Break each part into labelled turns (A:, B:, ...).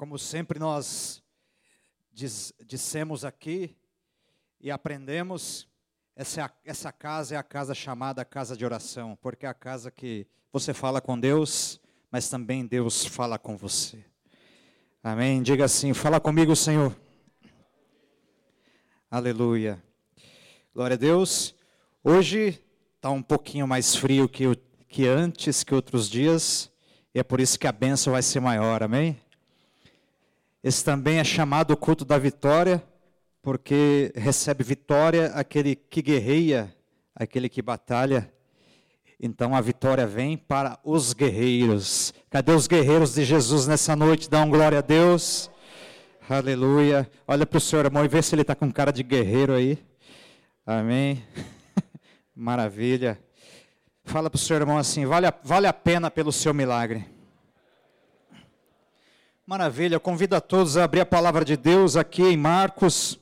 A: Como sempre nós diz, dissemos aqui e aprendemos, essa, essa casa é a casa chamada casa de oração, porque é a casa que você fala com Deus, mas também Deus fala com você. Amém? Diga assim: fala comigo, Senhor. Aleluia. Glória a Deus. Hoje está um pouquinho mais frio que, que antes, que outros dias, e é por isso que a bênção vai ser maior. Amém? Esse também é chamado o culto da vitória, porque recebe vitória aquele que guerreia, aquele que batalha. Então a vitória vem para os guerreiros. Cadê os guerreiros de Jesus nessa noite? Um glória a Deus. Aleluia. Olha para o seu irmão e vê se ele está com cara de guerreiro aí. Amém. Maravilha. Fala para o seu irmão assim: vale a, vale a pena pelo seu milagre. Maravilha, convido a todos a abrir a palavra de Deus aqui em Marcos,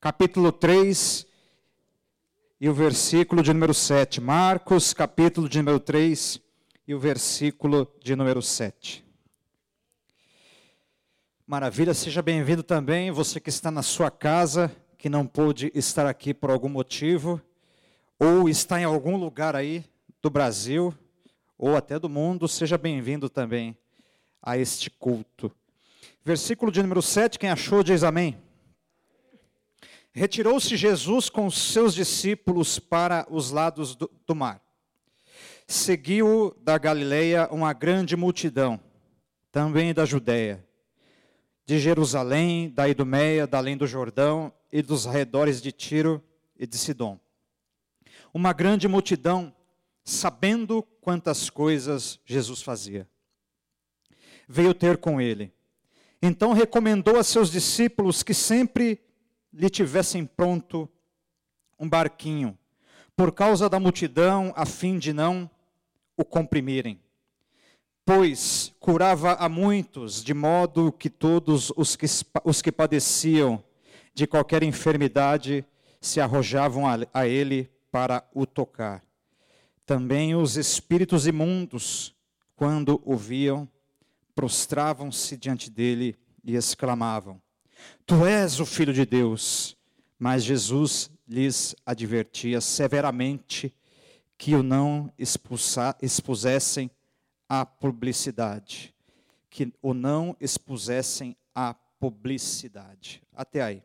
A: capítulo 3 e o versículo de número 7. Marcos, capítulo de número 3 e o versículo de número 7. Maravilha, seja bem-vindo também, você que está na sua casa, que não pôde estar aqui por algum motivo, ou está em algum lugar aí do Brasil, ou até do mundo, seja bem-vindo também a este culto. Versículo de número 7, quem achou diz amém. Retirou-se Jesus com seus discípulos para os lados do, do mar. Seguiu da Galileia uma grande multidão, também da Judéia, de Jerusalém, da Idumeia, da além do Jordão e dos arredores de Tiro e de Sidom. Uma grande multidão, sabendo quantas coisas Jesus fazia veio ter com ele. Então recomendou a seus discípulos que sempre lhe tivessem pronto um barquinho, por causa da multidão, a fim de não o comprimirem. Pois curava a muitos, de modo que todos os que, os que padeciam de qualquer enfermidade se arrojavam a, a ele para o tocar. Também os espíritos imundos, quando o viam, prostravam-se diante dele e exclamavam: Tu és o filho de Deus. Mas Jesus lhes advertia severamente que o não expusessem à publicidade, que o não expusessem à publicidade. Até aí.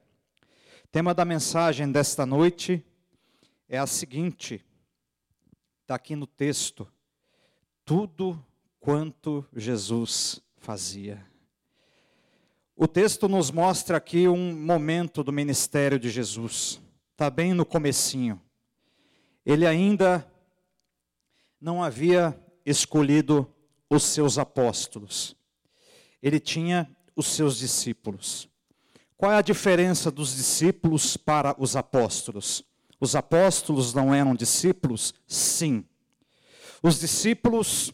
A: O tema da mensagem desta noite é a seguinte, está aqui no texto: tudo quanto Jesus fazia. O texto nos mostra aqui um momento do ministério de Jesus. Está bem no comecinho. Ele ainda não havia escolhido os seus apóstolos. Ele tinha os seus discípulos. Qual é a diferença dos discípulos para os apóstolos? Os apóstolos não eram discípulos? Sim. Os discípulos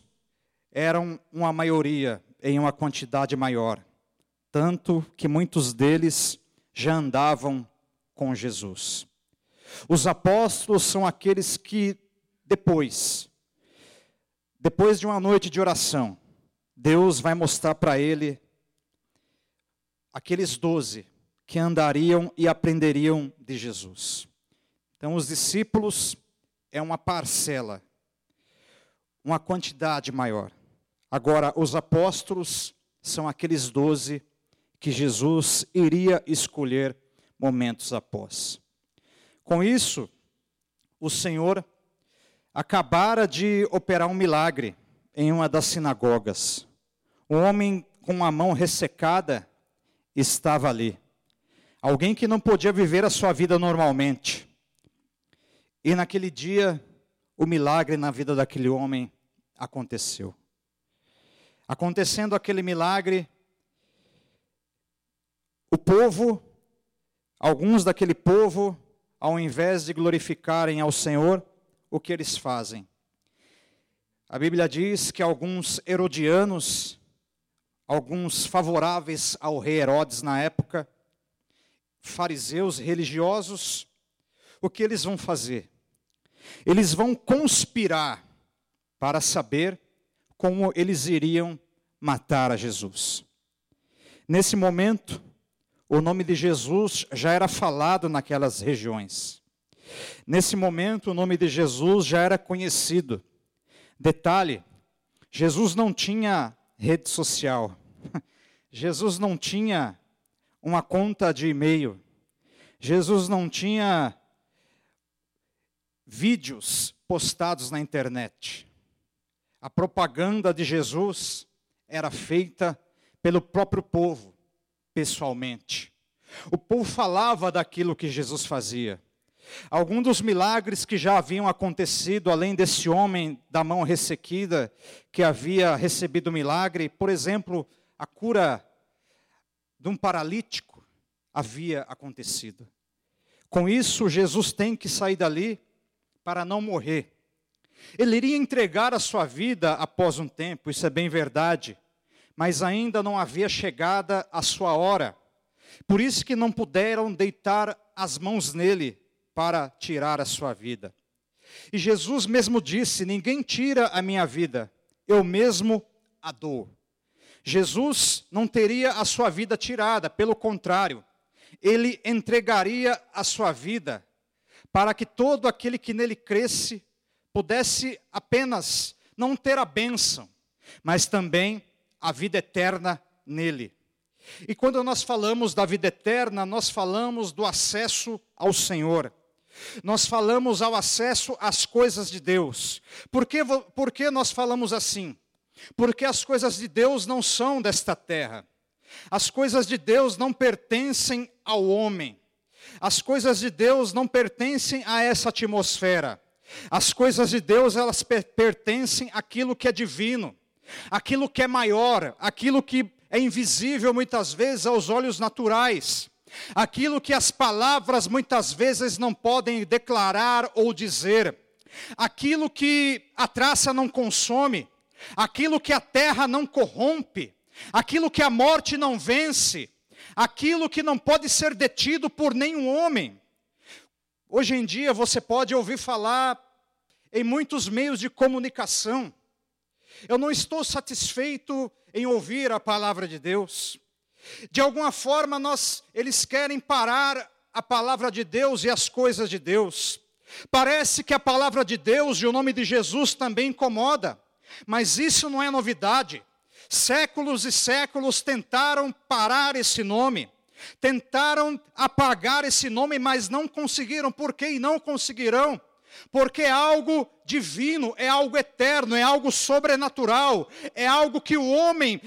A: eram uma maioria, em uma quantidade maior, tanto que muitos deles já andavam com Jesus. Os apóstolos são aqueles que depois, depois de uma noite de oração, Deus vai mostrar para ele aqueles doze que andariam e aprenderiam de Jesus. Então, os discípulos é uma parcela, uma quantidade maior. Agora, os apóstolos são aqueles doze que Jesus iria escolher momentos após. Com isso, o Senhor acabara de operar um milagre em uma das sinagogas. Um homem com a mão ressecada estava ali. Alguém que não podia viver a sua vida normalmente. E naquele dia, o milagre na vida daquele homem aconteceu. Acontecendo aquele milagre, o povo, alguns daquele povo, ao invés de glorificarem ao Senhor, o que eles fazem? A Bíblia diz que alguns herodianos, alguns favoráveis ao rei Herodes na época, fariseus religiosos, o que eles vão fazer? Eles vão conspirar para saber como eles iriam matar a Jesus. Nesse momento, o nome de Jesus já era falado naquelas regiões. Nesse momento, o nome de Jesus já era conhecido. Detalhe: Jesus não tinha rede social, Jesus não tinha uma conta de e-mail, Jesus não tinha vídeos postados na internet. A propaganda de Jesus era feita pelo próprio povo, pessoalmente. O povo falava daquilo que Jesus fazia. Alguns dos milagres que já haviam acontecido, além desse homem da mão ressequida, que havia recebido o milagre, por exemplo, a cura de um paralítico havia acontecido. Com isso, Jesus tem que sair dali para não morrer. Ele iria entregar a sua vida após um tempo, isso é bem verdade, mas ainda não havia chegada a sua hora. Por isso que não puderam deitar as mãos nele para tirar a sua vida. E Jesus mesmo disse: Ninguém tira a minha vida, eu mesmo a dou. Jesus não teria a sua vida tirada, pelo contrário, ele entregaria a sua vida para que todo aquele que nele cresce pudesse apenas não ter a bênção, mas também a vida eterna nele. E quando nós falamos da vida eterna, nós falamos do acesso ao Senhor. Nós falamos ao acesso às coisas de Deus. Por que, por que nós falamos assim? Porque as coisas de Deus não são desta terra. As coisas de Deus não pertencem ao homem. As coisas de Deus não pertencem a essa atmosfera. As coisas de Deus, elas pertencem àquilo que é divino, aquilo que é maior, aquilo que é invisível muitas vezes aos olhos naturais, aquilo que as palavras muitas vezes não podem declarar ou dizer, aquilo que a traça não consome, aquilo que a terra não corrompe, aquilo que a morte não vence, aquilo que não pode ser detido por nenhum homem. Hoje em dia você pode ouvir falar em muitos meios de comunicação. Eu não estou satisfeito em ouvir a palavra de Deus. De alguma forma nós eles querem parar a palavra de Deus e as coisas de Deus. Parece que a palavra de Deus e o nome de Jesus também incomoda, mas isso não é novidade. Séculos e séculos tentaram parar esse nome, tentaram apagar esse nome, mas não conseguiram. Por quê? E não conseguirão. Porque é algo divino, é algo eterno, é algo sobrenatural, é algo que o homem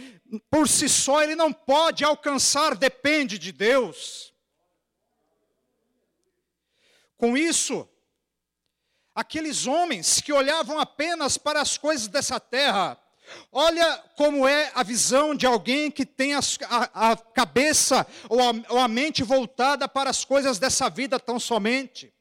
A: por si só ele não pode alcançar, depende de Deus. Com isso, aqueles homens que olhavam apenas para as coisas dessa terra, Olha como é a visão de alguém que tem a, a, a cabeça ou a, ou a mente voltada para as coisas dessa vida tão somente.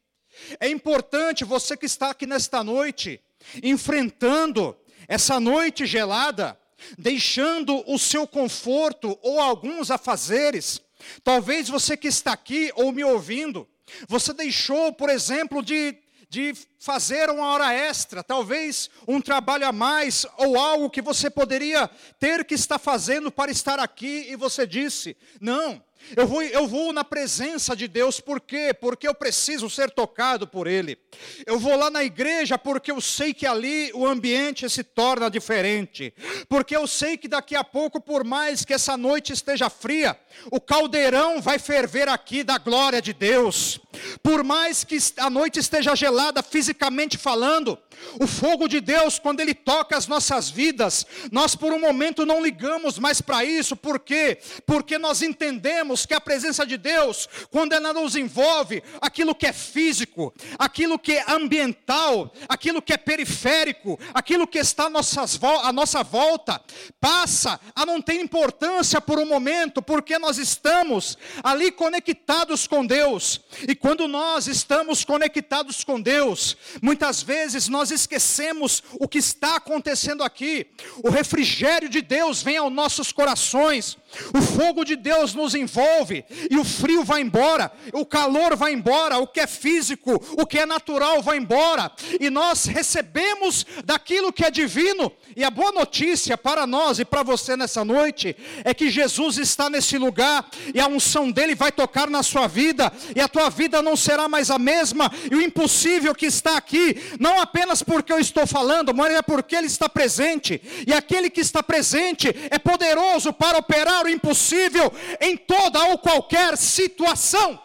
A: É importante você que está aqui nesta noite, enfrentando essa noite gelada, deixando o seu conforto ou alguns afazeres. Talvez você que está aqui ou me ouvindo, você deixou, por exemplo, de de fazer uma hora extra, talvez um trabalho a mais, ou algo que você poderia ter que estar fazendo para estar aqui, e você disse: não, eu vou, eu vou na presença de Deus, por quê? Porque eu preciso ser tocado por Ele. Eu vou lá na igreja porque eu sei que ali o ambiente se torna diferente. Porque eu sei que daqui a pouco, por mais que essa noite esteja fria, o caldeirão vai ferver aqui da glória de Deus. Por mais que a noite esteja gelada fisicamente falando, o fogo de Deus, quando Ele toca as nossas vidas, nós por um momento não ligamos mais para isso, por quê? Porque nós entendemos que a presença de Deus, quando ela nos envolve, aquilo que é físico, aquilo que é ambiental, aquilo que é periférico, aquilo que está à, nossas, à nossa volta, passa a não ter importância por um momento, porque nós estamos ali conectados com Deus, e quando nós estamos conectados com Deus, muitas vezes nós esquecemos o que está acontecendo aqui. O refrigério de Deus vem aos nossos corações, O fogo de Deus nos envolve e o frio vai embora, o calor vai embora, o que é físico, o que é natural vai embora, e nós recebemos daquilo que é divino. E a boa notícia para nós e para você nessa noite é que Jesus está nesse lugar e a unção dele vai tocar na sua vida, e a tua vida não será mais a mesma, e o impossível que está aqui, não apenas porque eu estou falando, mas é porque ele está presente, e aquele que está presente é poderoso para operar o impossível em toda ou qualquer situação.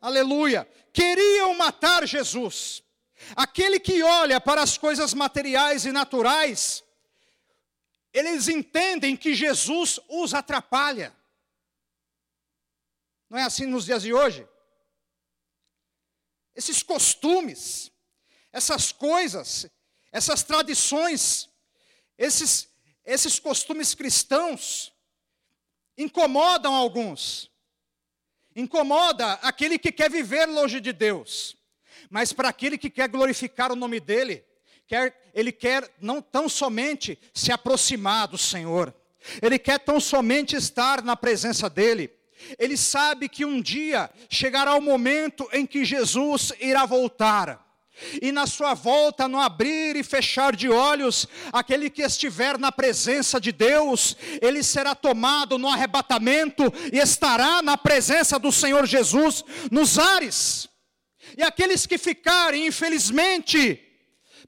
A: Aleluia. Queriam matar Jesus. Aquele que olha para as coisas materiais e naturais, eles entendem que Jesus os atrapalha. Não é assim nos dias de hoje? Esses costumes, essas coisas, essas tradições, esses esses costumes cristãos incomodam alguns. Incomoda aquele que quer viver longe de Deus. Mas para aquele que quer glorificar o nome dele, quer, ele quer não tão somente se aproximar do Senhor, ele quer tão somente estar na presença dele. Ele sabe que um dia chegará o momento em que Jesus irá voltar. E na sua volta, no abrir e fechar de olhos, aquele que estiver na presença de Deus, ele será tomado no arrebatamento e estará na presença do Senhor Jesus nos ares. E aqueles que ficarem, infelizmente,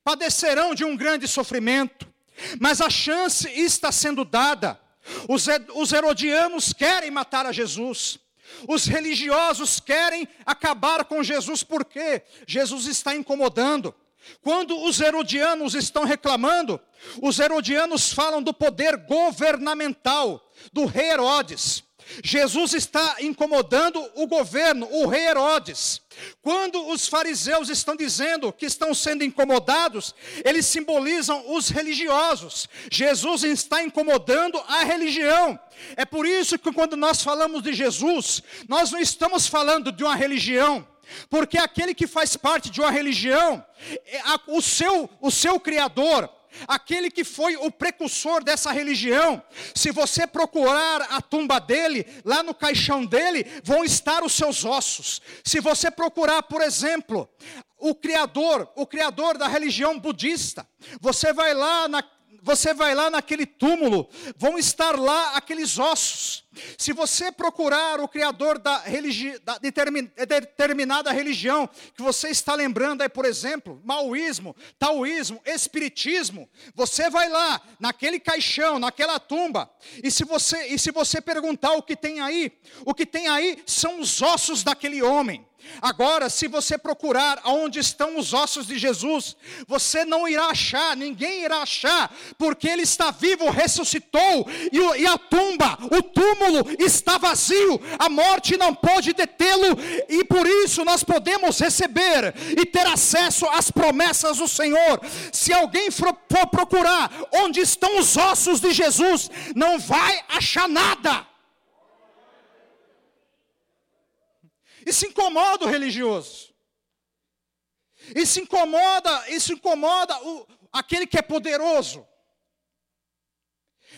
A: padecerão de um grande sofrimento, mas a chance está sendo dada. Os herodianos querem matar a Jesus. Os religiosos querem acabar com Jesus porque Jesus está incomodando. Quando os herodianos estão reclamando, os herodianos falam do poder governamental do rei Herodes. Jesus está incomodando o governo, o rei Herodes. Quando os fariseus estão dizendo que estão sendo incomodados, eles simbolizam os religiosos. Jesus está incomodando a religião. É por isso que quando nós falamos de Jesus, nós não estamos falando de uma religião, porque aquele que faz parte de uma religião, é o seu, o seu criador, aquele que foi o precursor dessa religião. Se você procurar a tumba dele, lá no caixão dele, vão estar os seus ossos. Se você procurar, por exemplo, o criador, o criador da religião budista, você vai lá na, você vai lá naquele túmulo, vão estar lá aqueles ossos. Se você procurar o criador da, religi da determin determinada religião, que você está lembrando aí, por exemplo, maoísmo, taoísmo, espiritismo, você vai lá naquele caixão, naquela tumba, e se você e se você perguntar o que tem aí, o que tem aí são os ossos daquele homem. Agora, se você procurar onde estão os ossos de Jesus, você não irá achar, ninguém irá achar, porque ele está vivo, ressuscitou, e, a tumba, o túmulo está vazio, a morte não pode detê-lo, e por isso nós podemos receber e ter acesso às promessas do Senhor. Se alguém for procurar onde estão os ossos de Jesus, não vai achar nada. Isso incomoda o religioso. Isso incomoda, isso incomoda o, aquele que é poderoso.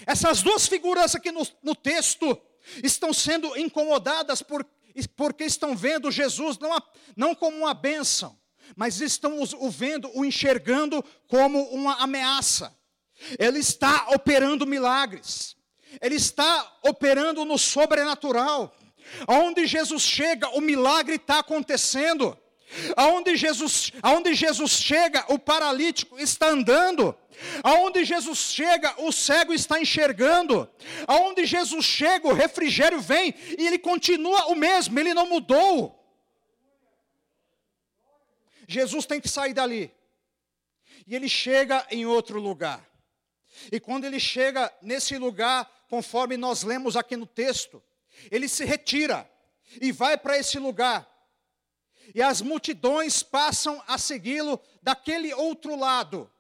A: Essas duas figuras aqui no, no texto estão sendo incomodadas por, porque estão vendo Jesus não, não como uma bênção, mas estão o vendo, o enxergando como uma ameaça. Ele está operando milagres, ele está operando no sobrenatural. Aonde Jesus chega, o milagre está acontecendo. Aonde Jesus, aonde Jesus chega, o paralítico está andando. Aonde Jesus chega, o cego está enxergando. Aonde Jesus chega, o refrigério vem e ele continua o mesmo, ele não mudou. Jesus tem que sair dali. E ele chega em outro lugar. E quando ele chega nesse lugar, conforme nós lemos aqui no texto, ele se retira e vai para esse lugar. E as multidões passam a segui-lo daquele outro lado.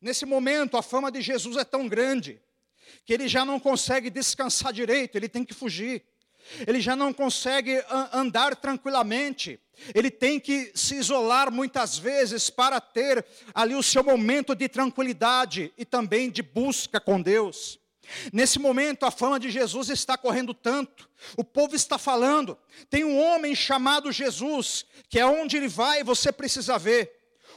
A: Nesse momento, a fama de Jesus é tão grande que ele já não consegue descansar direito, ele tem que fugir. Ele já não consegue andar tranquilamente. Ele tem que se isolar muitas vezes para ter ali o seu momento de tranquilidade e também de busca com Deus. Nesse momento, a fama de Jesus está correndo tanto, o povo está falando. Tem um homem chamado Jesus, que é onde ele vai, você precisa ver.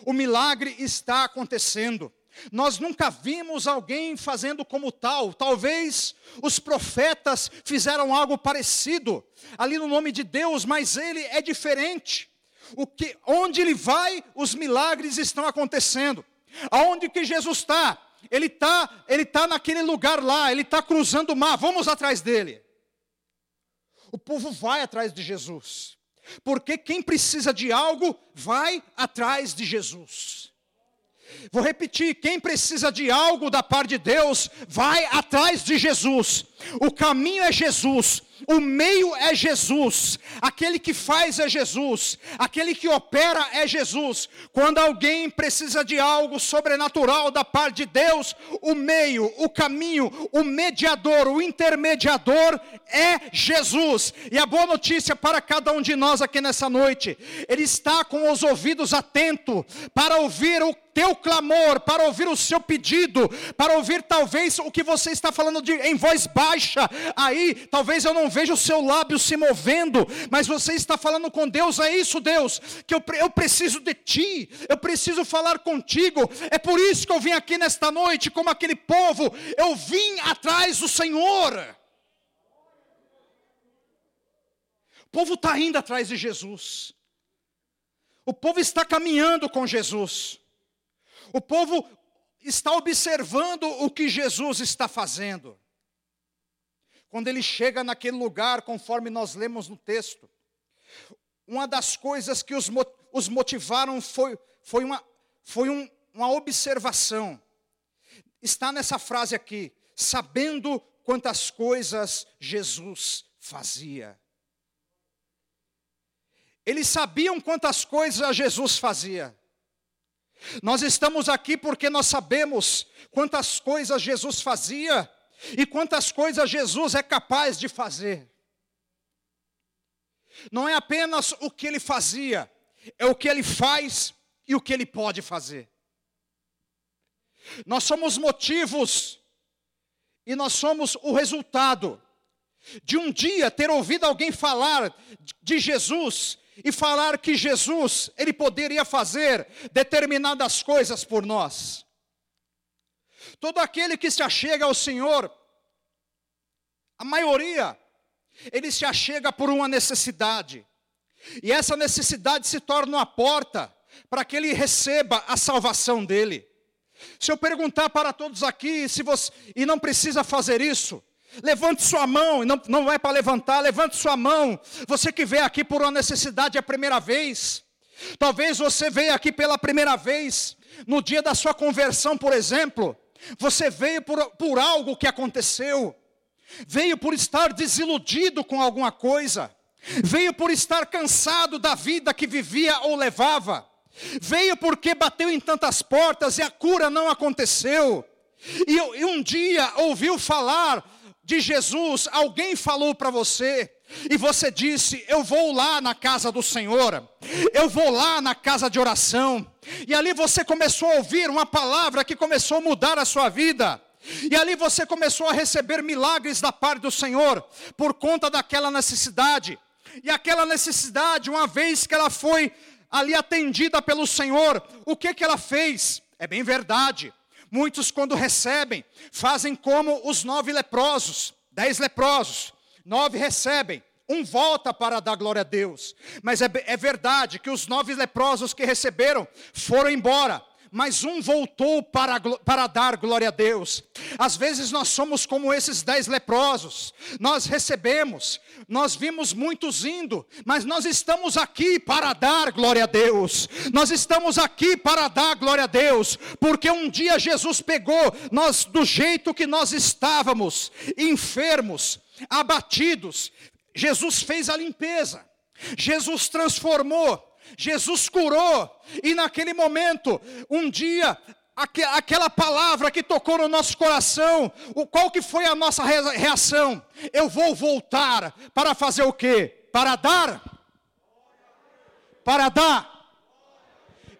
A: O milagre está acontecendo. Nós nunca vimos alguém fazendo como tal. Talvez os profetas fizeram algo parecido ali no nome de Deus, mas ele é diferente. O que, onde ele vai, os milagres estão acontecendo. Aonde que Jesus está? Ele está ele tá naquele lugar lá, ele está cruzando o mar, vamos atrás dele. O povo vai atrás de Jesus, porque quem precisa de algo, vai atrás de Jesus. Vou repetir: quem precisa de algo da parte de Deus, vai atrás de Jesus. O caminho é Jesus, o meio é Jesus, aquele que faz é Jesus, aquele que opera é Jesus. Quando alguém precisa de algo sobrenatural da parte de Deus, o meio, o caminho, o mediador, o intermediador é Jesus. E a boa notícia para cada um de nós aqui nessa noite, ele está com os ouvidos atentos para ouvir o teu clamor, para ouvir o seu pedido, para ouvir talvez o que você está falando de, em voz baixa. Aí, talvez eu não veja o seu lábio se movendo, mas você está falando com Deus. É isso, Deus, que eu, eu preciso de ti, eu preciso falar contigo. É por isso que eu vim aqui nesta noite, como aquele povo, eu vim atrás do Senhor. O povo está indo atrás de Jesus. O povo está caminhando com Jesus. O povo está observando o que Jesus está fazendo. Quando ele chega naquele lugar, conforme nós lemos no texto, uma das coisas que os, os motivaram foi, foi, uma, foi um, uma observação. Está nessa frase aqui, sabendo quantas coisas Jesus fazia. Eles sabiam quantas coisas Jesus fazia. Nós estamos aqui porque nós sabemos quantas coisas Jesus fazia e quantas coisas Jesus é capaz de fazer. Não é apenas o que ele fazia, é o que ele faz e o que ele pode fazer. Nós somos motivos e nós somos o resultado de um dia ter ouvido alguém falar de Jesus e falar que Jesus, ele poderia fazer determinadas coisas por nós. Todo aquele que se achega ao Senhor, a maioria, ele se achega por uma necessidade. E essa necessidade se torna uma porta para que ele receba a salvação dele. Se eu perguntar para todos aqui, se você, e não precisa fazer isso, Levante sua mão, não, não é para levantar, levante sua mão. Você que veio aqui por uma necessidade a primeira vez. Talvez você veio aqui pela primeira vez, no dia da sua conversão, por exemplo. Você veio por, por algo que aconteceu. Veio por estar desiludido com alguma coisa. Veio por estar cansado da vida que vivia ou levava. Veio porque bateu em tantas portas e a cura não aconteceu. E, e um dia ouviu falar de Jesus, alguém falou para você, e você disse: Eu vou lá na casa do Senhor, eu vou lá na casa de oração, e ali você começou a ouvir uma palavra que começou a mudar a sua vida. E ali você começou a receber milagres da parte do Senhor, por conta daquela necessidade. E aquela necessidade, uma vez que ela foi ali atendida pelo Senhor, o que que ela fez? É bem verdade. Muitos, quando recebem, fazem como os nove leprosos, dez leprosos, nove recebem, um volta para dar glória a Deus. Mas é, é verdade que os nove leprosos que receberam foram embora mas um voltou para, para dar glória a Deus. Às vezes nós somos como esses dez leprosos, nós recebemos, nós vimos muitos indo, mas nós estamos aqui para dar glória a Deus, nós estamos aqui para dar glória a Deus, porque um dia Jesus pegou nós do jeito que nós estávamos, enfermos, abatidos, Jesus fez a limpeza, Jesus transformou, Jesus curou, e naquele momento, um dia, aquela palavra que tocou no nosso coração, o qual que foi a nossa reação? Eu vou voltar para fazer o quê? Para dar? Para dar.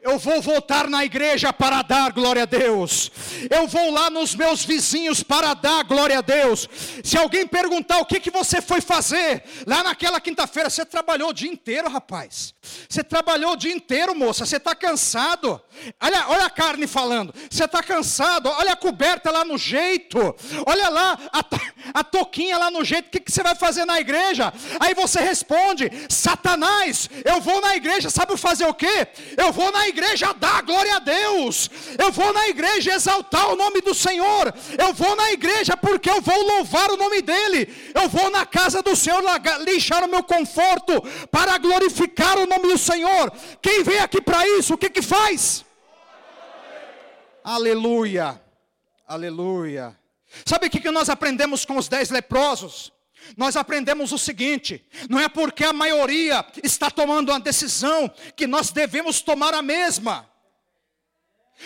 A: Eu vou voltar na igreja para dar glória a Deus. Eu vou lá nos meus vizinhos para dar glória a Deus. Se alguém perguntar o que, que você foi fazer lá naquela quinta-feira, você trabalhou o dia inteiro, rapaz. Você trabalhou o dia inteiro, moça. Você está cansado. Olha, olha a carne falando. Você está cansado. Olha a coberta lá no jeito. Olha lá a, a toquinha lá no jeito. O que, que você vai fazer na igreja? Aí você responde: Satanás, eu vou na igreja. Sabe fazer o quê? Eu vou na igreja igreja dar glória a Deus, eu vou na igreja exaltar o nome do Senhor, eu vou na igreja porque eu vou louvar o nome dEle, eu vou na casa do Senhor lixar o meu conforto para glorificar o nome do Senhor. Quem vem aqui para isso, o que que faz? Aleluia, aleluia. Sabe o que nós aprendemos com os dez leprosos? Nós aprendemos o seguinte: não é porque a maioria está tomando uma decisão que nós devemos tomar a mesma.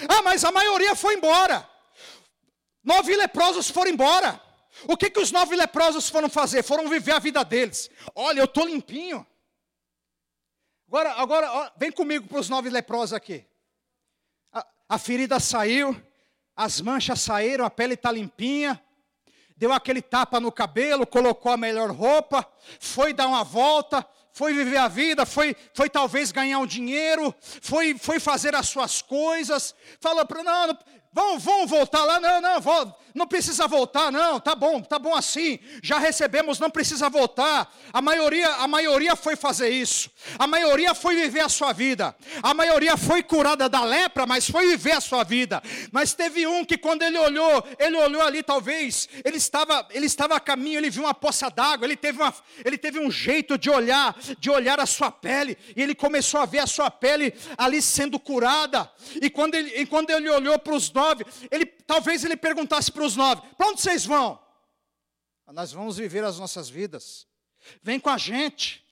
A: Ah, mas a maioria foi embora. Nove leprosos foram embora. O que, que os nove leprosos foram fazer? Foram viver a vida deles. Olha, eu estou limpinho. Agora, agora ó, vem comigo para os nove leprosos aqui. A, a ferida saiu, as manchas saíram, a pele está limpinha deu aquele tapa no cabelo, colocou a melhor roupa, foi dar uma volta, foi viver a vida, foi, foi talvez ganhar um dinheiro, foi, foi fazer as suas coisas, falou para não, vão, vão voltar lá, não, não, não precisa voltar, não, tá bom, tá bom assim. Já recebemos, não precisa voltar. A maioria, a maioria foi fazer isso. A maioria foi viver a sua vida. A maioria foi curada da lepra, mas foi viver a sua vida. Mas teve um que quando ele olhou, ele olhou ali talvez, ele estava, ele estava a caminho, ele viu uma poça d'água, ele teve uma, ele teve um jeito de olhar, de olhar a sua pele, e ele começou a ver a sua pele ali sendo curada. E quando ele, e quando ele olhou para os nove, ele talvez ele perguntasse para os nove: para onde vocês vão? Nós vamos viver as nossas vidas. Vem com a gente.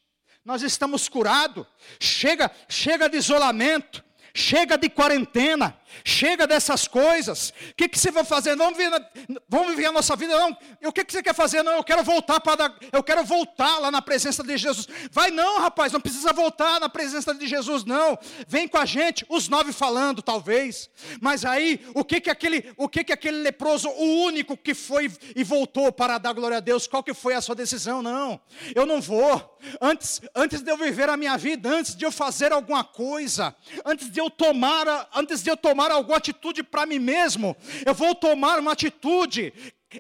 A: Nós estamos curados. Chega, chega de isolamento. Chega de quarentena, chega dessas coisas. O que, que você vai fazer? Vamos viver, vamos viver a nossa vida? Não. o que, que você quer fazer? Não, eu quero voltar para eu quero voltar lá na presença de Jesus. Vai não, rapaz, não precisa voltar na presença de Jesus, não. Vem com a gente, os nove falando, talvez. Mas aí, o que que aquele, o que que aquele leproso, o único que foi e voltou para dar glória a Deus, qual que foi a sua decisão? Não, eu não vou. Antes, antes de eu viver a minha vida, antes de eu fazer alguma coisa, antes de eu tomar, antes de eu tomar alguma atitude para mim mesmo, eu vou tomar uma atitude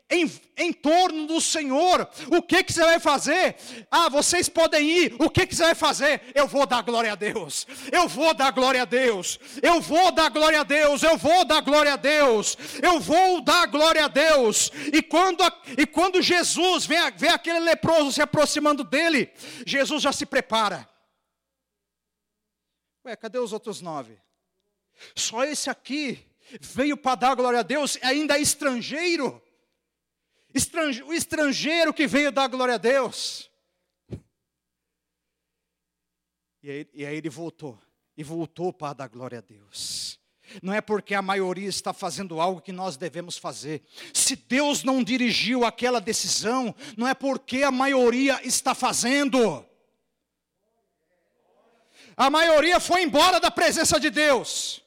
A: em, em torno do Senhor. O que, que você vai fazer? Ah, vocês podem ir. O que, que você vai fazer? Eu vou dar glória a Deus. Eu vou dar glória a Deus. Eu vou dar glória a Deus. Eu vou dar glória a Deus. Eu vou dar glória a Deus. E quando, e quando Jesus vê, vê aquele leproso se aproximando dele, Jesus já se prepara. Ué, cadê os outros nove? Só esse aqui veio para dar glória a Deus, ainda é estrangeiro. Estrange, o estrangeiro que veio dar glória a Deus. E aí, e aí ele voltou, e voltou para dar glória a Deus. Não é porque a maioria está fazendo algo que nós devemos fazer. Se Deus não dirigiu aquela decisão, não é porque a maioria está fazendo. A maioria foi embora da presença de Deus.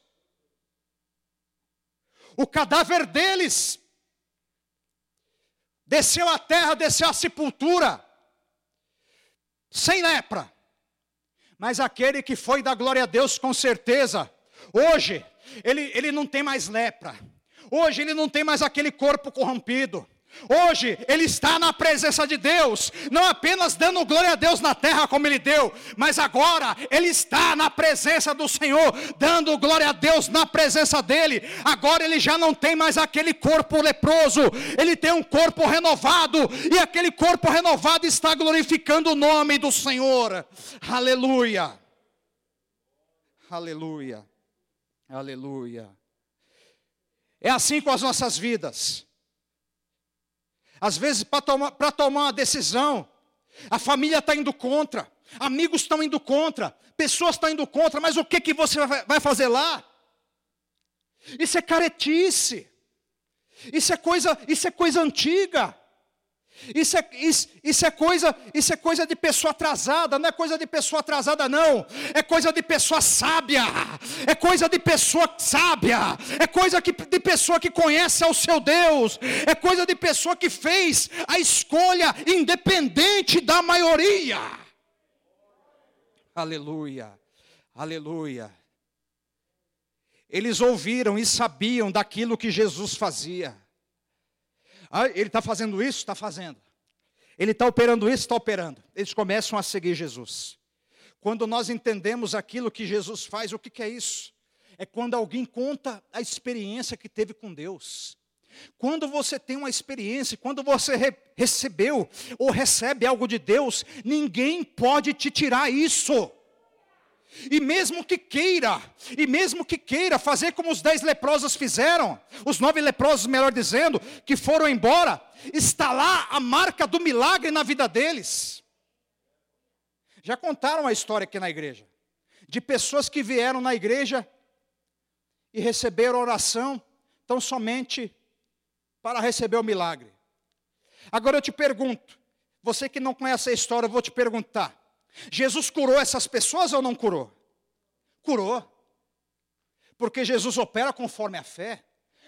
A: O cadáver deles. Desceu à terra, desceu à sepultura, sem lepra. Mas aquele que foi da glória a Deus, com certeza, hoje, ele, ele não tem mais lepra, hoje ele não tem mais aquele corpo corrompido, Hoje ele está na presença de Deus, não apenas dando glória a Deus na terra como ele deu, mas agora ele está na presença do Senhor, dando glória a Deus na presença dele. Agora ele já não tem mais aquele corpo leproso, ele tem um corpo renovado, e aquele corpo renovado está glorificando o nome do Senhor. Aleluia. Aleluia. Aleluia. É assim com as nossas vidas. Às vezes, para tomar, tomar uma decisão, a família está indo contra, amigos estão indo contra, pessoas estão indo contra, mas o que, que você vai fazer lá? Isso é caretice, isso é coisa, isso é coisa antiga. Isso é, isso, isso, é coisa, isso é coisa de pessoa atrasada, não é coisa de pessoa atrasada, não. É coisa de pessoa sábia. É coisa de pessoa sábia. É coisa que, de pessoa que conhece ao seu Deus. É coisa de pessoa que fez a escolha independente da maioria. Aleluia, aleluia. Eles ouviram e sabiam daquilo que Jesus fazia. Ah, ele está fazendo isso? Está fazendo. Ele está operando isso? Está operando. Eles começam a seguir Jesus. Quando nós entendemos aquilo que Jesus faz, o que, que é isso? É quando alguém conta a experiência que teve com Deus. Quando você tem uma experiência, quando você re recebeu ou recebe algo de Deus, ninguém pode te tirar isso. E mesmo que queira, e mesmo que queira fazer como os dez leprosos fizeram, os nove leprosos, melhor dizendo, que foram embora, está lá a marca do milagre na vida deles. Já contaram a história aqui na igreja, de pessoas que vieram na igreja e receberam oração, tão somente para receber o milagre. Agora eu te pergunto, você que não conhece a história, eu vou te perguntar: Jesus curou essas pessoas ou não curou? Curou. Porque Jesus opera conforme a fé.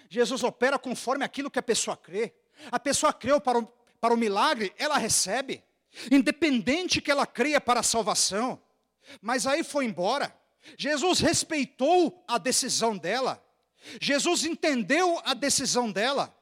A: Jesus opera conforme aquilo que a pessoa crê. A pessoa creu para o, para o milagre, ela recebe. Independente que ela creia para a salvação. Mas aí foi embora. Jesus respeitou a decisão dela. Jesus entendeu a decisão dela.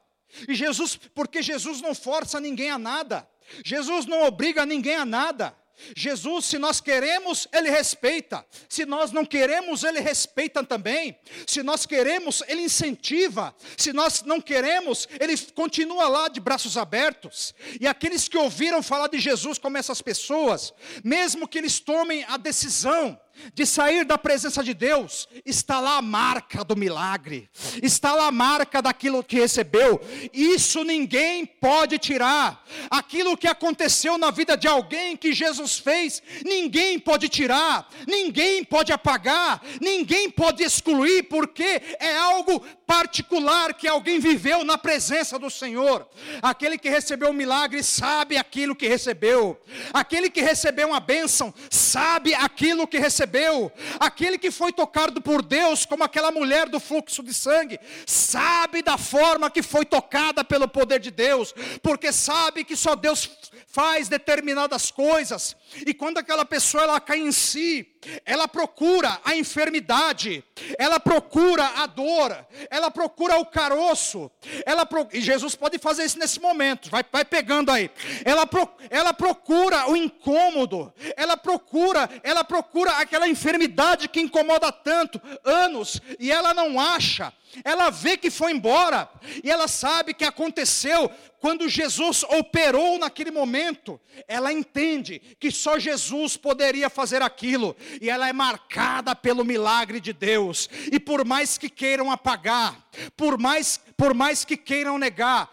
A: E Jesus, porque Jesus não força ninguém a nada. Jesus não obriga ninguém a nada. Jesus, se nós queremos, Ele respeita. Se nós não queremos, Ele respeita também. Se nós queremos, Ele incentiva. Se nós não queremos, Ele continua lá de braços abertos. E aqueles que ouviram falar de Jesus, como essas pessoas, mesmo que eles tomem a decisão de sair da presença de Deus, está lá a marca do milagre, está lá a marca daquilo que recebeu. Isso ninguém pode tirar. Aquilo que aconteceu na vida de alguém que Jesus fez, ninguém pode tirar, ninguém pode apagar, ninguém pode excluir, porque é algo particular que alguém viveu na presença do Senhor. Aquele que recebeu o milagre sabe aquilo que recebeu. Aquele que recebeu uma bênção sabe aquilo que recebeu, aquele que foi tocado por Deus, como aquela mulher do fluxo de sangue, sabe da forma que foi tocada pelo poder de Deus, porque sabe que só Deus faz determinadas coisas, e quando aquela pessoa ela cai em si, ela procura a enfermidade, ela procura a dor, ela procura o caroço, ela pro... e Jesus pode fazer isso nesse momento, vai, vai pegando aí, ela, pro... ela procura o incômodo, ela procura, ela procura aquela enfermidade que incomoda tanto, anos, e ela não acha, ela vê que foi embora, e ela sabe que aconteceu quando Jesus operou naquele momento, ela entende que só Jesus poderia fazer aquilo, e ela é marcada pelo milagre de Deus. E por mais que queiram apagar, por mais, por mais que queiram negar,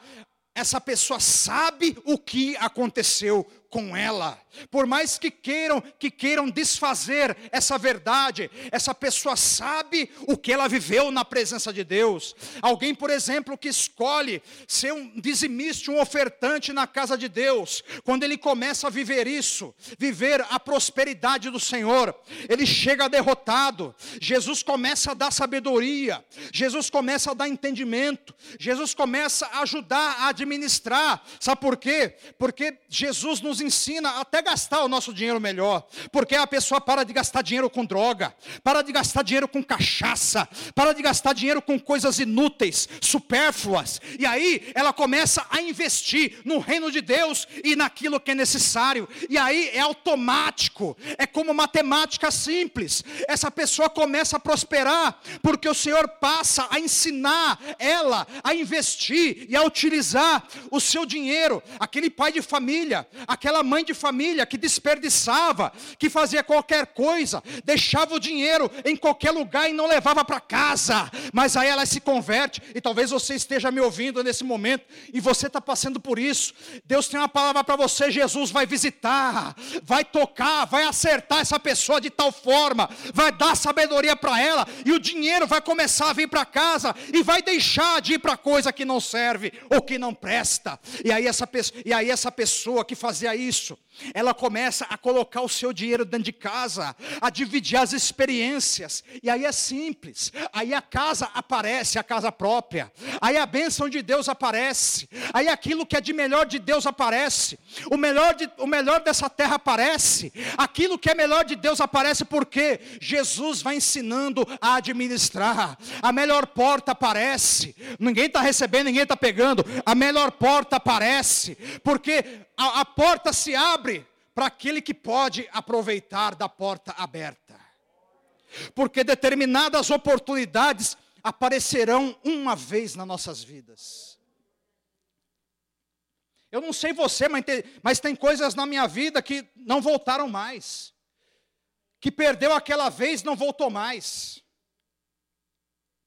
A: essa pessoa sabe o que aconteceu com ela. Por mais que queiram, que queiram desfazer essa verdade, essa pessoa sabe o que ela viveu na presença de Deus. Alguém, por exemplo, que escolhe ser um dizimista, um ofertante na casa de Deus, quando ele começa a viver isso, viver a prosperidade do Senhor, ele chega derrotado. Jesus começa a dar sabedoria, Jesus começa a dar entendimento, Jesus começa a ajudar a administrar. Sabe por quê? Porque Jesus nos ensina até gastar o nosso dinheiro melhor, porque a pessoa para de gastar dinheiro com droga, para de gastar dinheiro com cachaça, para de gastar dinheiro com coisas inúteis, supérfluas, e aí ela começa a investir no reino de Deus e naquilo que é necessário, e aí é automático, é como matemática simples, essa pessoa começa a prosperar, porque o Senhor passa a ensinar ela a investir e a utilizar o seu dinheiro, aquele pai de família, aquela aquela mãe de família que desperdiçava, que fazia qualquer coisa, deixava o dinheiro em qualquer lugar e não levava para casa. Mas aí ela se converte, e talvez você esteja me ouvindo nesse momento, e você está passando por isso. Deus tem uma palavra para você: Jesus vai visitar, vai tocar, vai acertar essa pessoa de tal forma, vai dar sabedoria para ela, e o dinheiro vai começar a vir para casa, e vai deixar de ir para coisa que não serve ou que não presta. E aí essa e aí essa pessoa que fazia isso, ela começa a colocar o seu dinheiro dentro de casa, a dividir as experiências, e aí é simples, aí a casa aparece, a casa própria, aí a bênção de Deus aparece, aí aquilo que é de melhor de Deus aparece, o melhor, de, o melhor dessa terra aparece, aquilo que é melhor de Deus aparece, porque Jesus vai ensinando a administrar, a melhor porta aparece, ninguém está recebendo, ninguém está pegando, a melhor porta aparece, porque a, a porta se abre para aquele que pode aproveitar da porta aberta. Porque determinadas oportunidades aparecerão uma vez nas nossas vidas. Eu não sei você, mas tem, mas tem coisas na minha vida que não voltaram mais. Que perdeu aquela vez, não voltou mais.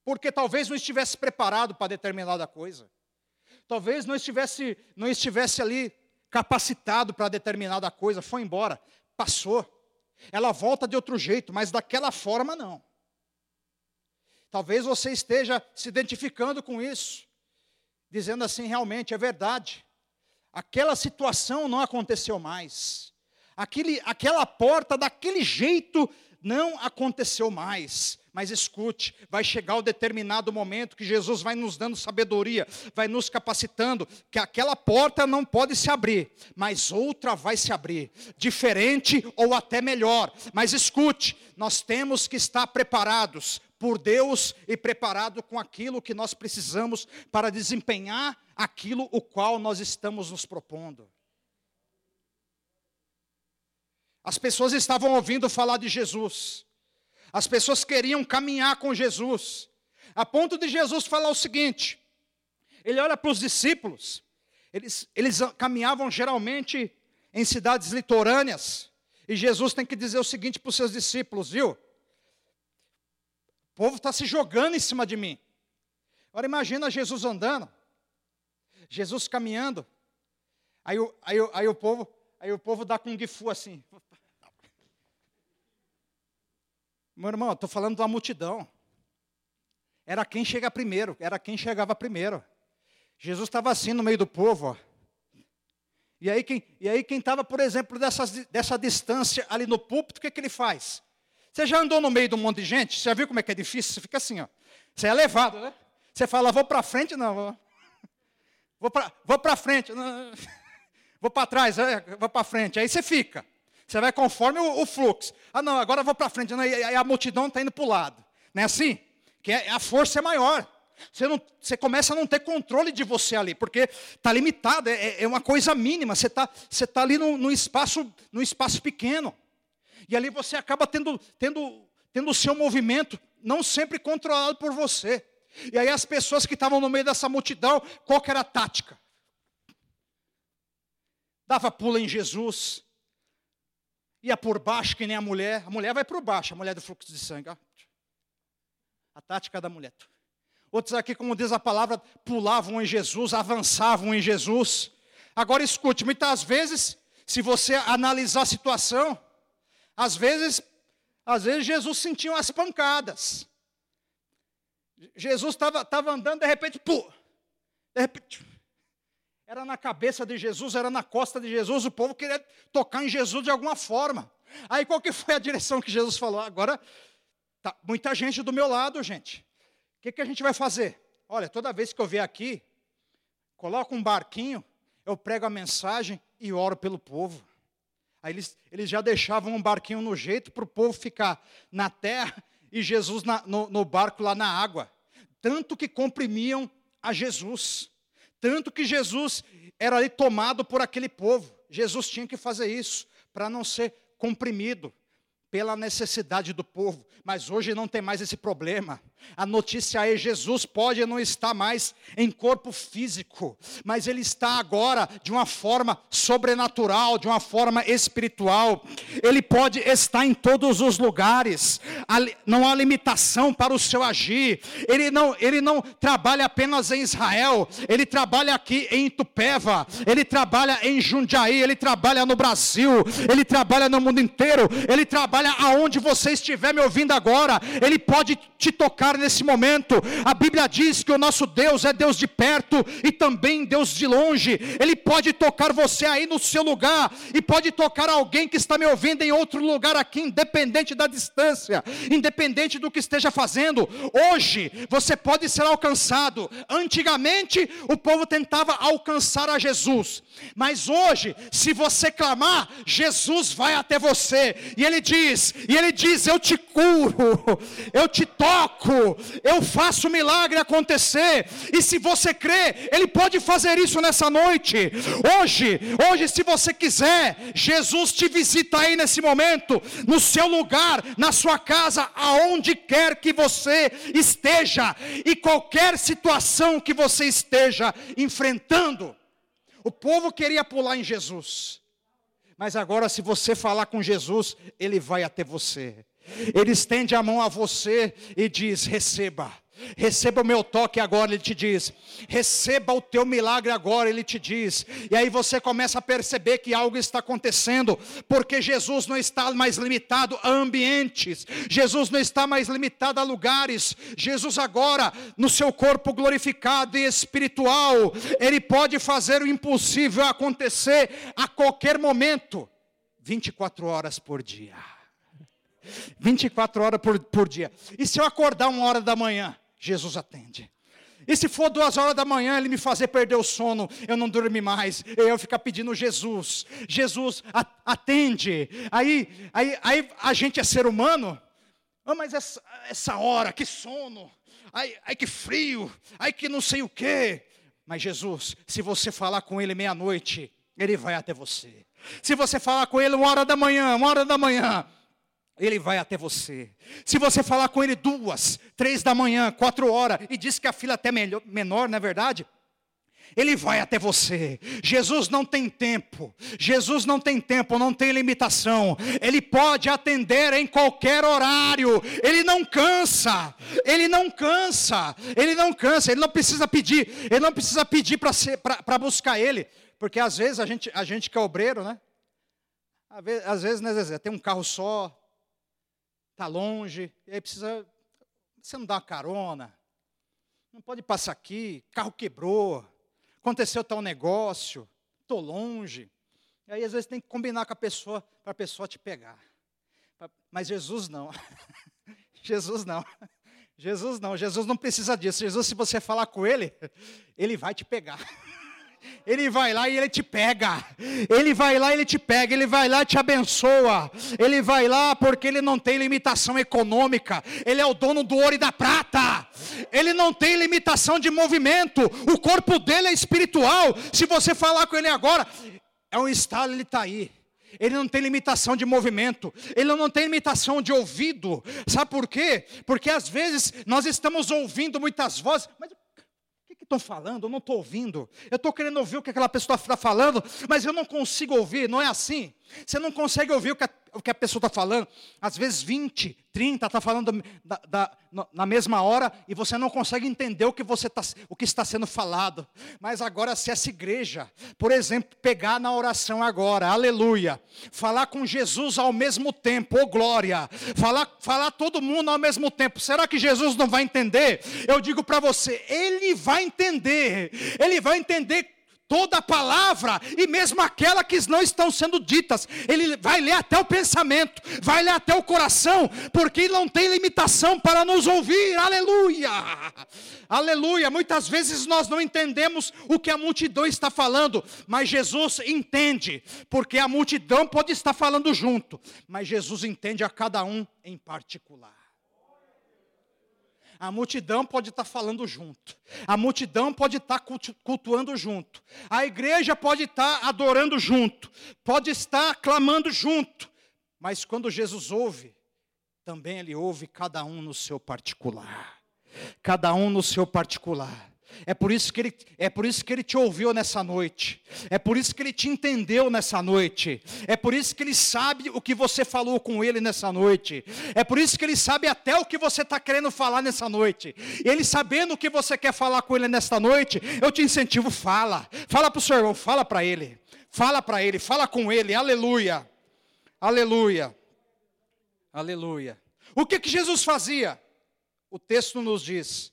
A: Porque talvez não estivesse preparado para determinada coisa. Talvez não estivesse, não estivesse ali capacitado para determinada coisa, foi embora, passou. Ela volta de outro jeito, mas daquela forma não. Talvez você esteja se identificando com isso, dizendo assim: realmente é verdade, aquela situação não aconteceu mais, Aquele, aquela porta daquele jeito não aconteceu mais. Mas escute, vai chegar o determinado momento que Jesus vai nos dando sabedoria, vai nos capacitando, que aquela porta não pode se abrir, mas outra vai se abrir, diferente ou até melhor. Mas escute, nós temos que estar preparados por Deus e preparado com aquilo que nós precisamos para desempenhar aquilo o qual nós estamos nos propondo. As pessoas estavam ouvindo falar de Jesus. As pessoas queriam caminhar com Jesus. A ponto de Jesus falar o seguinte: ele olha para os discípulos, eles, eles caminhavam geralmente em cidades litorâneas, e Jesus tem que dizer o seguinte para os seus discípulos, viu? O povo está se jogando em cima de mim. Agora imagina Jesus andando, Jesus caminhando, aí, aí, aí, o, povo, aí o povo dá com um gifu assim. Meu irmão, estou falando da multidão. Era quem chega primeiro, era quem chegava primeiro. Jesus estava assim no meio do povo. Ó. E aí quem e aí quem estava, por exemplo, dessa, dessa distância ali no púlpito, o que, que ele faz? Você já andou no meio de um monte de gente? Você já viu como é que é difícil? Você fica assim, ó. Você é levado, né? Você fala, vou para frente, não. Vou, vou para vou frente, não, vou para trás, é, vou para frente. Aí você fica. Você vai conforme o, o fluxo. Ah, não, agora eu vou para frente. Não, e, a multidão está indo para o lado. Não é assim? Que é, a força é maior. Você, não, você começa a não ter controle de você ali, porque está limitado, é, é, uma coisa mínima. Você está você tá ali no, no, espaço, no espaço pequeno. E ali você acaba tendo, tendo, tendo o seu movimento não sempre controlado por você. E aí as pessoas que estavam no meio dessa multidão, qual era a tática? Dava pula em Jesus, ia por baixo que nem a mulher. A mulher vai por baixo, a mulher do fluxo de sangue. Ó. A tática da mulher. Outros aqui, como diz a palavra, pulavam em Jesus, avançavam em Jesus. Agora escute, muitas vezes, se você analisar a situação, às vezes, às vezes Jesus sentia umas pancadas. Jesus estava andando, de repente, pô, de repente, era na cabeça de Jesus, era na costa de Jesus, o povo queria tocar em Jesus de alguma forma. Aí qual que foi a direção que Jesus falou? Agora, tá muita gente do meu lado, gente. O que, que a gente vai fazer? Olha, toda vez que eu vier aqui, coloco um barquinho, eu prego a mensagem e oro pelo povo. Aí eles, eles já deixavam um barquinho no jeito para o povo ficar na terra e Jesus na, no, no barco lá na água. Tanto que comprimiam a Jesus. Tanto que Jesus era ali tomado por aquele povo. Jesus tinha que fazer isso para não ser comprimido pela necessidade do povo. Mas hoje não tem mais esse problema. A notícia é: Jesus pode não estar mais em corpo físico, mas ele está agora de uma forma sobrenatural, de uma forma espiritual. Ele pode estar em todos os lugares, não há limitação para o seu agir. Ele não, ele não trabalha apenas em Israel, ele trabalha aqui em Tupéva, ele trabalha em Jundiaí, ele trabalha no Brasil, ele trabalha no mundo inteiro, ele trabalha aonde você estiver me ouvindo agora, ele pode te tocar nesse momento. A Bíblia diz que o nosso Deus é Deus de perto e também Deus de longe. Ele pode tocar você aí no seu lugar e pode tocar alguém que está me ouvindo em outro lugar aqui, independente da distância, independente do que esteja fazendo. Hoje você pode ser alcançado. Antigamente o povo tentava alcançar a Jesus, mas hoje, se você clamar, Jesus vai até você. E ele diz, e ele diz: "Eu te curo, eu te toco, eu faço o milagre acontecer. E se você crê, Ele pode fazer isso nessa noite. Hoje, hoje, se você quiser, Jesus te visita aí nesse momento, no seu lugar, na sua casa, aonde quer que você esteja, e qualquer situação que você esteja enfrentando. O povo queria pular em Jesus. Mas agora, se você falar com Jesus, ele vai até você. Ele estende a mão a você e diz: receba. Receba o meu toque agora, ele te diz. Receba o teu milagre agora, ele te diz. E aí você começa a perceber que algo está acontecendo, porque Jesus não está mais limitado a ambientes, Jesus não está mais limitado a lugares. Jesus agora, no seu corpo glorificado e espiritual, ele pode fazer o impossível acontecer a qualquer momento, 24 horas por dia. 24 horas por, por dia. E se eu acordar uma hora da manhã, Jesus atende. E se for duas horas da manhã, ele me fazer perder o sono, eu não dormir mais, eu ficar pedindo Jesus, Jesus atende. Aí, aí, aí a gente é ser humano, oh, mas essa, essa hora, que sono, ai, ai que frio, ai que não sei o quê. Mas Jesus, se você falar com ele meia-noite, ele vai até você. Se você falar com ele uma hora da manhã, uma hora da manhã, ele vai até você. Se você falar com ele duas, três da manhã, quatro horas, e diz que a fila é até melhor, menor, não é verdade? Ele vai até você. Jesus não tem tempo. Jesus não tem tempo, não tem limitação. Ele pode atender em qualquer horário. Ele não cansa. Ele não cansa. Ele não cansa. Ele não precisa pedir. Ele não precisa pedir para buscar ele. Porque às vezes a gente, a gente que é obreiro, né? Às vezes, né, Zezé, tem um carro só, está longe, e aí precisa. Você não dá uma carona, não pode passar aqui, carro quebrou, aconteceu tal negócio, estou longe. E aí às vezes tem que combinar com a pessoa para a pessoa te pegar. Mas Jesus não. Jesus não. Jesus não. Jesus não precisa disso. Jesus, se você falar com ele, ele vai te pegar. Ele vai lá e ele te pega. Ele vai lá e ele te pega. Ele vai lá e te abençoa. Ele vai lá porque ele não tem limitação econômica. Ele é o dono do ouro e da prata. Ele não tem limitação de movimento. O corpo dele é espiritual. Se você falar com ele agora, é um estalo, ele está aí. Ele não tem limitação de movimento, ele não tem limitação de ouvido. Sabe por quê? Porque às vezes nós estamos ouvindo muitas vozes, mas estão falando, eu não estou ouvindo. Eu estou querendo ouvir o que aquela pessoa está falando, mas eu não consigo ouvir, não é assim. Você não consegue ouvir o que a, o que a pessoa está falando. Às vezes 20, 30 está falando da, da, na mesma hora e você não consegue entender o que, você tá, o que está sendo falado. Mas agora, se essa igreja, por exemplo, pegar na oração agora, aleluia, falar com Jesus ao mesmo tempo, ô oh glória, falar, falar todo mundo ao mesmo tempo, será que Jesus não vai entender? Eu digo para você, ele vai entender, ele vai entender toda palavra, e mesmo aquela que não estão sendo ditas, ele vai ler até o pensamento, vai ler até o coração, porque ele não tem limitação para nos ouvir, aleluia, aleluia. Muitas vezes nós não entendemos o que a multidão está falando, mas Jesus entende, porque a multidão pode estar falando junto, mas Jesus entende a cada um em particular. A multidão pode estar falando junto. A multidão pode estar cultuando junto. A igreja pode estar adorando junto. Pode estar clamando junto. Mas quando Jesus ouve, também ele ouve cada um no seu particular. cada um no seu particular. É por isso que ele, é por isso que ele te ouviu nessa noite. É por isso que ele te entendeu nessa noite. É por isso que ele sabe o que você falou com ele nessa noite. É por isso que ele sabe até o que você está querendo falar nessa noite. Ele sabendo o que você quer falar com ele nesta noite, eu te incentivo, fala. Fala para o seu irmão, fala para ele. Fala para ele, fala com ele. Aleluia. Aleluia. Aleluia. O que que Jesus fazia? O texto nos diz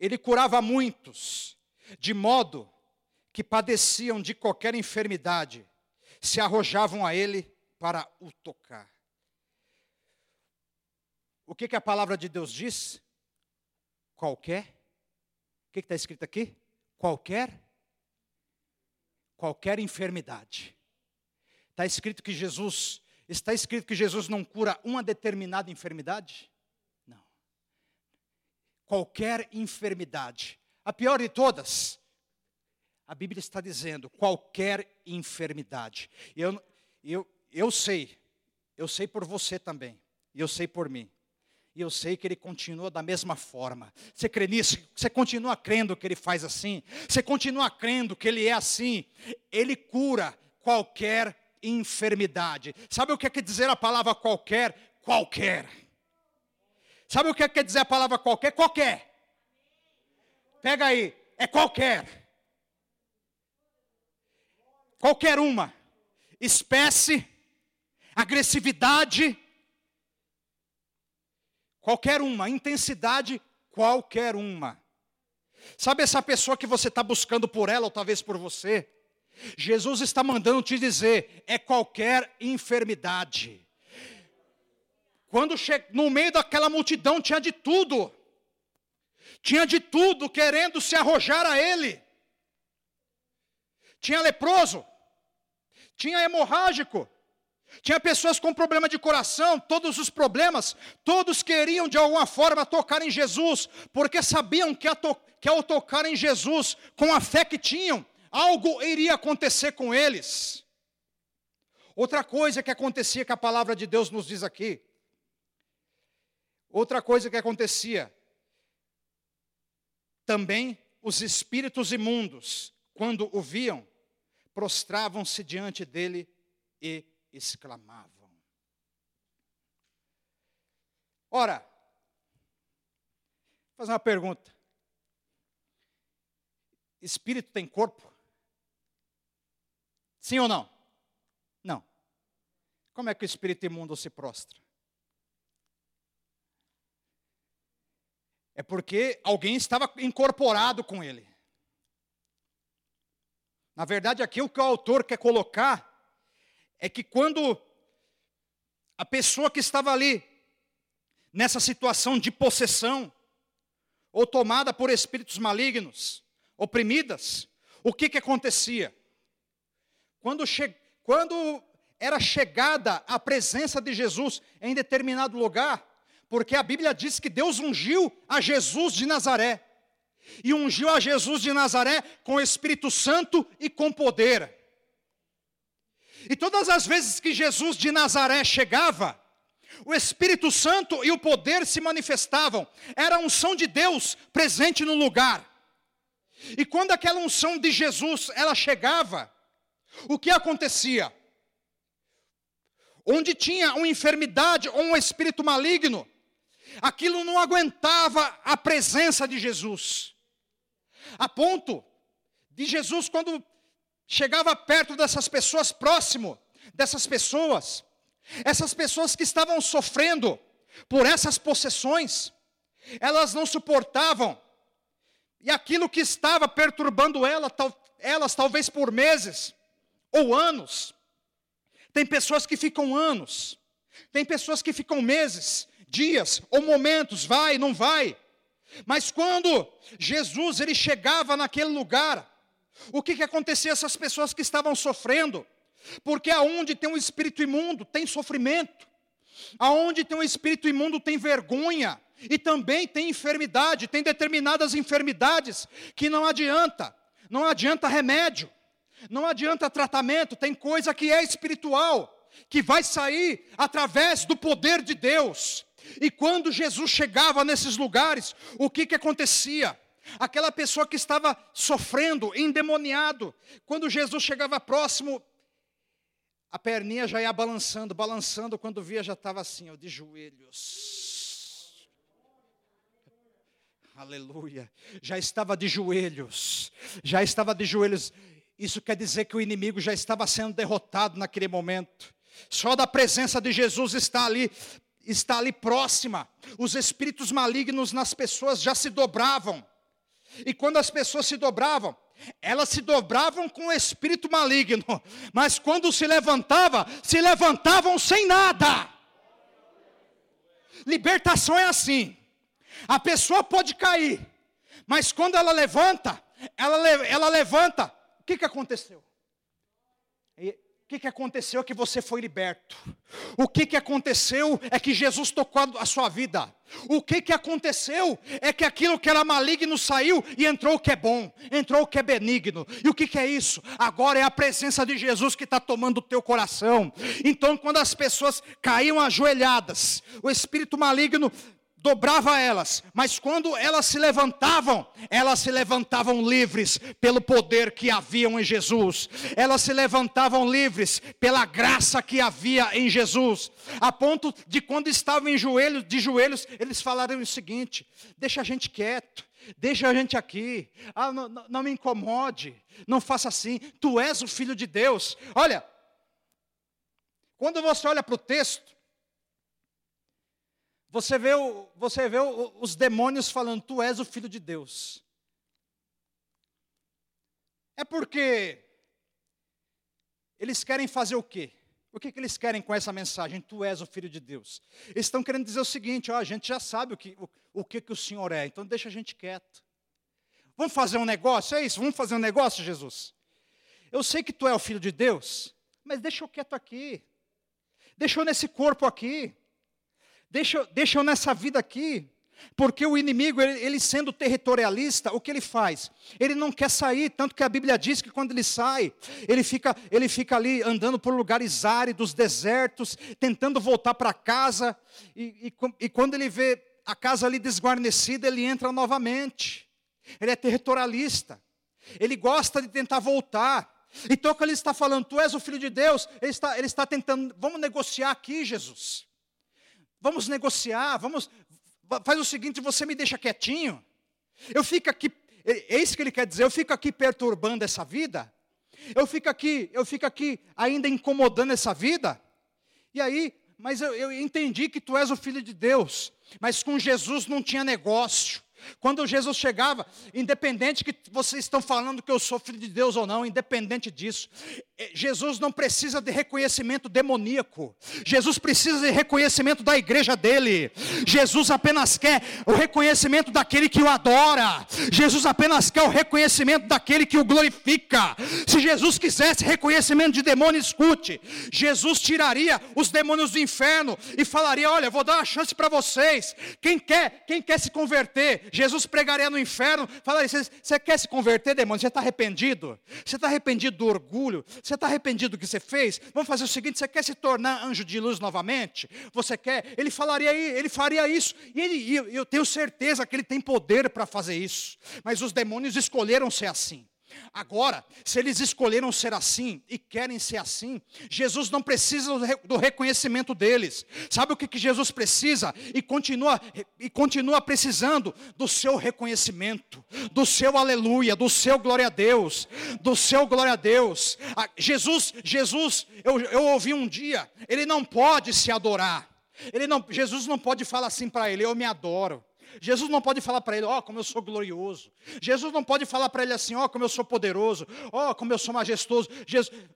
A: ele curava muitos, de modo que padeciam de qualquer enfermidade, se arrojavam a ele para o tocar. O que, que a palavra de Deus diz? Qualquer. O que está escrito aqui? Qualquer. Qualquer enfermidade. Está escrito que Jesus. Está escrito que Jesus não cura uma determinada enfermidade? Qualquer enfermidade. A pior de todas, a Bíblia está dizendo qualquer enfermidade. Eu, eu, eu sei, eu sei por você também, e eu sei por mim. E eu sei que ele continua da mesma forma. Você crê nisso? Você continua crendo que ele faz assim? Você continua crendo que ele é assim? Ele cura qualquer enfermidade. Sabe o que quer dizer a palavra qualquer? Qualquer. Sabe o que quer dizer a palavra qualquer? Qualquer. Pega aí, é qualquer. Qualquer uma. Espécie, agressividade, qualquer uma. Intensidade, qualquer uma. Sabe essa pessoa que você está buscando por ela, ou talvez por você? Jesus está mandando te dizer: é qualquer enfermidade. Quando che... no meio daquela multidão tinha de tudo. Tinha de tudo querendo se arrojar a ele. Tinha leproso, tinha hemorrágico, tinha pessoas com problema de coração, todos os problemas, todos queriam de alguma forma tocar em Jesus, porque sabiam que, to que ao tocar em Jesus, com a fé que tinham, algo iria acontecer com eles. Outra coisa que acontecia que a palavra de Deus nos diz aqui, Outra coisa que acontecia, também os espíritos imundos, quando o viam, prostravam-se diante dele e exclamavam. Ora, vou fazer uma pergunta. Espírito tem corpo? Sim ou não? Não. Como é que o espírito imundo se prostra? É porque alguém estava incorporado com ele. Na verdade, aqui o que o autor quer colocar é que quando a pessoa que estava ali, nessa situação de possessão, ou tomada por espíritos malignos, oprimidas, o que, que acontecia? Quando, che... Quando era chegada a presença de Jesus em determinado lugar, porque a Bíblia diz que Deus ungiu a Jesus de Nazaré. E ungiu a Jesus de Nazaré com o Espírito Santo e com poder. E todas as vezes que Jesus de Nazaré chegava, o Espírito Santo e o poder se manifestavam. Era a unção de Deus presente no lugar. E quando aquela unção de Jesus ela chegava, o que acontecia? Onde tinha uma enfermidade ou um espírito maligno, aquilo não aguentava a presença de Jesus. A ponto de Jesus, quando chegava perto dessas pessoas, próximo dessas pessoas, essas pessoas que estavam sofrendo por essas possessões, elas não suportavam, e aquilo que estava perturbando ela, tal, elas, talvez por meses ou anos, tem pessoas que ficam anos, tem pessoas que ficam meses, dias ou momentos, vai, não vai. Mas quando Jesus ele chegava naquele lugar, o que que acontecia essas pessoas que estavam sofrendo? Porque aonde tem um espírito imundo, tem sofrimento. Aonde tem um espírito imundo, tem vergonha. E também tem enfermidade, tem determinadas enfermidades que não adianta. Não adianta remédio. Não adianta tratamento, tem coisa que é espiritual, que vai sair através do poder de Deus E quando Jesus chegava nesses lugares, o que, que acontecia? Aquela pessoa que estava sofrendo, endemoniado, quando Jesus chegava próximo, a perninha já ia balançando, balançando, quando via já estava assim, ó, de joelhos. Aleluia. Já estava de joelhos. Já estava de joelhos. Isso quer dizer que o inimigo já estava sendo derrotado naquele momento. Só da presença de Jesus está ali, está ali próxima. Os espíritos malignos nas pessoas já se dobravam. E quando as pessoas se dobravam, elas se dobravam com o espírito maligno, mas quando se levantava, se levantavam sem nada. Libertação é assim. A pessoa pode cair, mas quando ela levanta, ela, ela levanta. O que, que aconteceu? Que, que aconteceu é que você foi liberto. O que, que aconteceu é que Jesus tocou a sua vida. O que, que aconteceu é que aquilo que era maligno saiu e entrou o que é bom, entrou o que é benigno. E o que, que é isso? Agora é a presença de Jesus que está tomando o teu coração. Então, quando as pessoas caíam ajoelhadas, o espírito maligno dobrava elas, mas quando elas se levantavam, elas se levantavam livres pelo poder que haviam em Jesus. Elas se levantavam livres pela graça que havia em Jesus, a ponto de quando estavam em joelhos, de joelhos, eles falaram o seguinte: deixa a gente quieto. Deixa a gente aqui, ah, não, não, me incomode, não faça assim, tu és o filho de Deus. Olha, quando você olha para o texto, você vê, o, você vê o, os demônios falando: Tu és o filho de Deus. É porque eles querem fazer o quê? O que, que eles querem com essa mensagem? Tu és o filho de Deus. Eles estão querendo dizer o seguinte: ó, a gente já sabe o que, o, o que, que o Senhor é, então deixa a gente quieto. Vamos fazer um negócio? É isso? Vamos fazer um negócio, Jesus? Eu sei que tu é o filho de Deus, mas deixa eu quieto aqui. Deixa eu nesse corpo aqui. Deixa, deixa eu nessa vida aqui. Porque o inimigo, ele, ele, sendo territorialista, o que ele faz? Ele não quer sair, tanto que a Bíblia diz que quando ele sai, ele fica, ele fica ali andando por lugares áridos, desertos, tentando voltar para casa, e, e, e quando ele vê a casa ali desguarnecida, ele entra novamente. Ele é territorialista. Ele gosta de tentar voltar. Então, quando ele está falando, tu és o filho de Deus, ele está, ele está tentando, vamos negociar aqui, Jesus. Vamos negociar, vamos. Faz o seguinte, você me deixa quietinho. Eu fico aqui, é, é isso que ele quer dizer, eu fico aqui perturbando essa vida. Eu fico aqui, eu fico aqui ainda incomodando essa vida. E aí, mas eu, eu entendi que tu és o filho de Deus. Mas com Jesus não tinha negócio. Quando Jesus chegava, independente que vocês estão falando que eu sou filho de Deus ou não, independente disso, eh, Jesus não precisa de reconhecimento demoníaco. Jesus precisa de reconhecimento da igreja dele. Jesus apenas quer o reconhecimento daquele que o adora. Jesus apenas quer o reconhecimento daquele que o glorifica. Se Jesus quisesse reconhecimento de demônio, escute. Jesus tiraria os demônios do inferno e falaria: "Olha, vou dar uma chance para vocês. Quem quer, quem quer se converter, Jesus pregaria no inferno, falaria: Você quer se converter, demônio? Você está arrependido? Você está arrependido do orgulho? Você está arrependido do que você fez? Vamos fazer o seguinte: você quer se tornar anjo de luz novamente? Você quer? Ele falaria, ele faria isso, e ele, eu tenho certeza que ele tem poder para fazer isso, mas os demônios escolheram ser assim. Agora, se eles escolheram ser assim e querem ser assim, Jesus não precisa do reconhecimento deles. Sabe o que, Jesus precisa? E continua, e continua precisando do seu reconhecimento, do seu aleluia, do seu glória a Deus, do seu glória a Deus. Ah, Jesus, Jesus, eu, eu ouvi um dia, ele não pode se adorar. Ele não, Jesus não pode falar assim para ele, eu me adoro. Jesus não pode falar para ele, ó, oh, como eu sou glorioso. Jesus não pode falar para ele assim, ó, oh, como eu sou poderoso, ó, oh, como eu sou majestoso.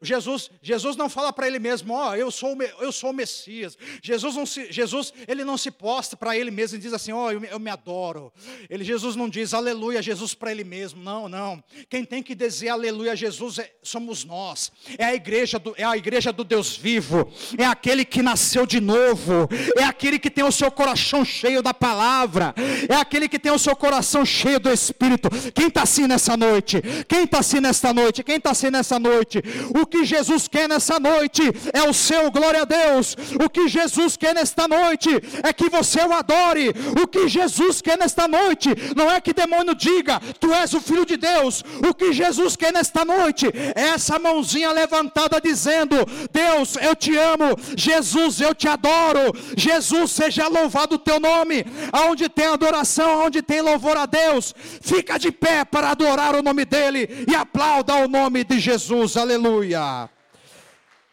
A: Jesus, Jesus, não fala para ele mesmo, ó, eu sou eu sou o Messias. Jesus não se, Jesus, ele não se posta para ele mesmo e diz assim, ó, eu, eu, me adoro. Ele Jesus não diz aleluia Jesus para ele mesmo. Não, não. Quem tem que dizer aleluia a Jesus é, somos nós. É a igreja do é a igreja do Deus vivo. É aquele que nasceu de novo. É aquele que tem o seu coração cheio da palavra é aquele que tem o seu coração cheio do Espírito. Quem está assim nessa noite? Quem está assim nesta noite? Quem está assim nessa noite? O que Jesus quer nessa noite é o seu glória a Deus. O que Jesus quer nesta noite é que você o adore. O que Jesus quer nesta noite não é que demônio diga, tu és o filho de Deus. O que Jesus quer nesta noite é essa mãozinha levantada dizendo: Deus, eu te amo. Jesus, eu te adoro. Jesus, seja louvado o teu nome. Aonde tem adoração, aonde tem louvor a Deus, fica de pé para adorar o nome dele e aplauda o nome de Jesus. Aleluia.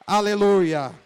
A: Aleluia.